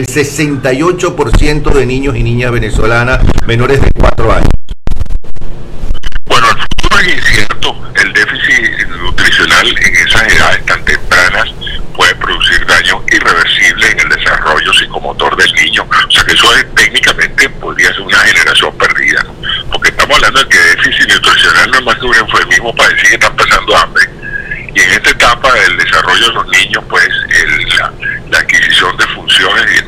el 68% de niños y niñas venezolanas menores de 4 años. Bueno, el futuro es incierto. El déficit nutricional en esas edades tan tempranas puede producir daño irreversible en el desarrollo psicomotor del niño. O sea que eso es, técnicamente podría ser una generación perdida. Porque estamos hablando de que déficit nutricional no es más que un eufemismo para decir que están pasando hambre. Y en esta etapa del desarrollo de los niños, pues la, la, adquisición de funciones y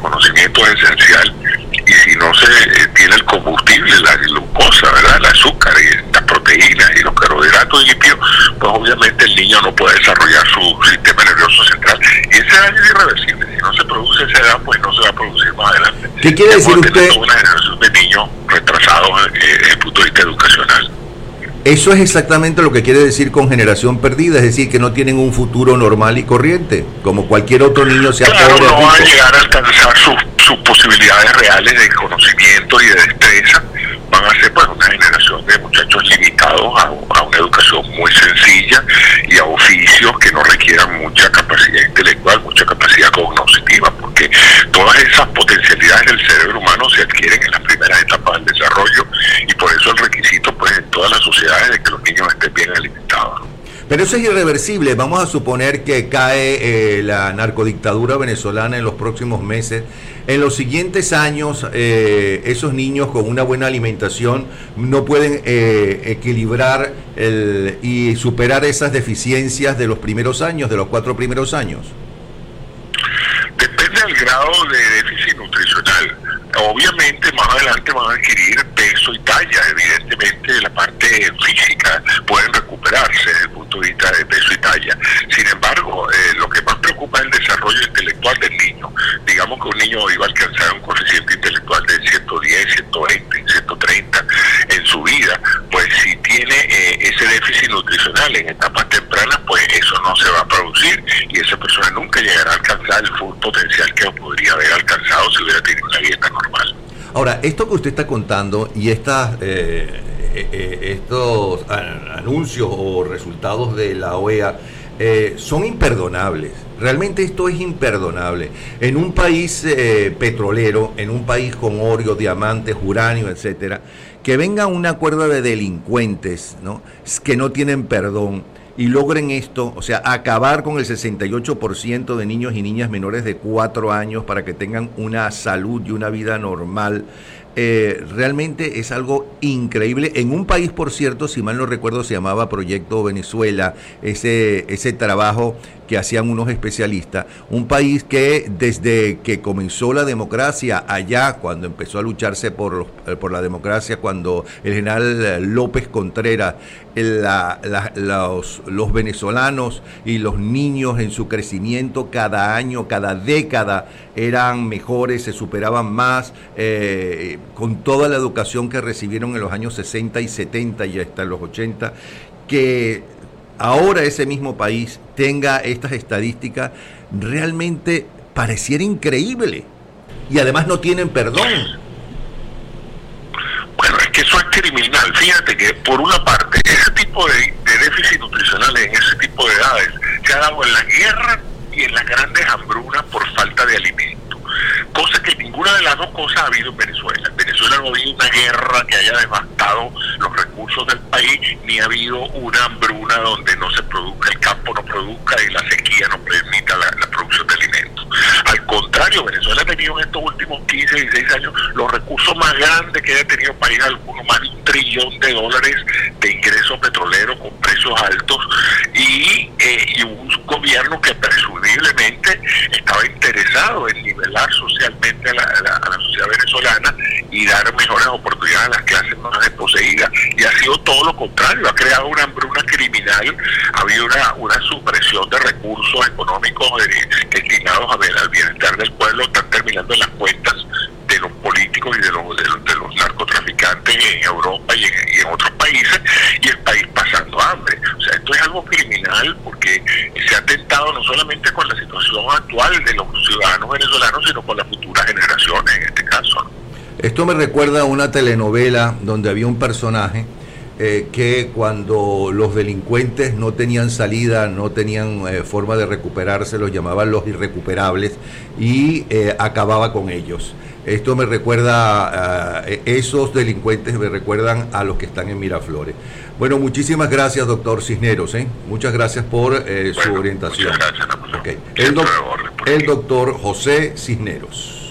es esencial. Y si no se eh, tiene el combustible, la glucosa, ¿verdad? el azúcar y las proteínas y los carbohidratos limpios, pues obviamente el niño no puede desarrollar su sistema nervioso central. Y ese daño es irreversible. Si no se produce esa edad, pues no se va a producir más adelante. ¿Qué quiere decir usted? Una generación de niños retrasados eh, desde el punto de vista educacional. Eso es exactamente lo que quiere decir con generación perdida, es decir, que no tienen un futuro normal y corriente, como cualquier otro niño sea claro, no van a llegar a alcanzar sus posibilidades reales de conocimiento y de destreza, van a ser pues una generación de muchachos limitados a, a, una educación muy sencilla y a oficios que no requieran mucha capacidad intelectual, mucha capacidad cognitiva, porque todas esas potencialidades del cerebro humano se adquieren en las primeras etapas del desarrollo y por eso el requisito pues en todas las sociedades de que los niños estén bien alimentados. Pero eso es irreversible. Vamos a suponer que cae eh, la narcodictadura venezolana en los próximos meses. En los siguientes años, eh, esos niños con una buena alimentación no pueden eh, equilibrar el, y superar esas deficiencias de los primeros años, de los cuatro primeros años. Depende del grado de déficit nutricional obviamente más adelante van a adquirir peso y talla, evidentemente la parte física pueden desde el punto de vista de peso y talla. Sin embargo, eh, lo que más preocupa es el desarrollo intelectual del niño. Digamos que un niño iba a alcanzar un coeficiente intelectual de 110, 120, 130 en su vida, pues si tiene eh, ese déficit nutricional en etapas tempranas, pues eso no se va a producir y esa persona nunca llegará a alcanzar el full potencial que podría haber alcanzado si hubiera tenido una dieta normal. Ahora, esto que usted está contando y estas, eh, estos anuncios o resultados de la OEA eh, son imperdonables. Realmente esto es imperdonable. En un país eh, petrolero, en un país con oro, diamantes, uranio, etcétera, que venga una cuerda de delincuentes, ¿no? que no tienen perdón y logren esto, o sea, acabar con el 68% de niños y niñas menores de 4 años para que tengan una salud y una vida normal. Eh, realmente es algo increíble. En un país, por cierto, si mal no recuerdo, se llamaba Proyecto Venezuela, ese, ese trabajo que hacían unos especialistas. Un país que desde que comenzó la democracia allá, cuando empezó a lucharse por, eh, por la democracia, cuando el general López Contreras, la, los, los venezolanos y los niños en su crecimiento cada año, cada década, eran mejores, se superaban más, eh, con toda la educación que recibieron en los años 60 y 70 y hasta los 80, que ahora ese mismo país tenga estas estadísticas, realmente pareciera increíble. Y además no tienen perdón. Bueno, es que eso es criminal. Fíjate que por una parte, ese tipo de, de déficit nutricional en ese tipo de edades se ha dado en la guerra y en las grandes hambrunas por falta de alimento. Cosa que ninguna de las dos cosas ha habido en Venezuela. En Venezuela no ha habido una guerra que haya devastado los recursos del país, ni ha habido una hambruna donde no se produzca, el campo no produzca y la sequía no permita la, producción de alimentos. Al contrario, Venezuela ha tenido en estos últimos 15, 16 años los recursos más grandes que haya tenido el país alguno, más de un trillón de dólares de ingresos petroleros con precios altos y, eh, y un gobierno que presumiblemente estaba interesado en nivelar socialmente a la, a la, a la sociedad venezolana y dar mejores oportunidades a las clases más desposeídas. Y ha sido todo lo contrario, ha creado una hambruna criminal, ha habido una, una supresión de recursos económicos eh, destinados a ver, al bienestar del pueblo, están terminando las cuentas de los políticos y de los, de los, de los narcotraficantes en Europa y en, y en, otros países, y el país pasando hambre. O sea, esto es algo criminal porque se ha atentado no solamente con la situación actual de los ciudadanos venezolanos, sino con las futuras generaciones en este caso. Esto me recuerda a una telenovela donde había un personaje eh, que cuando los delincuentes no tenían salida, no tenían eh, forma de recuperarse, los llamaban los irrecuperables y eh, acababa con ellos. Esto me recuerda, esos delincuentes me recuerdan a los que están en Miraflores. Bueno, muchísimas gracias, doctor Cisneros. Muchas gracias por su orientación. Muchas gracias, el doctor José Cisneros.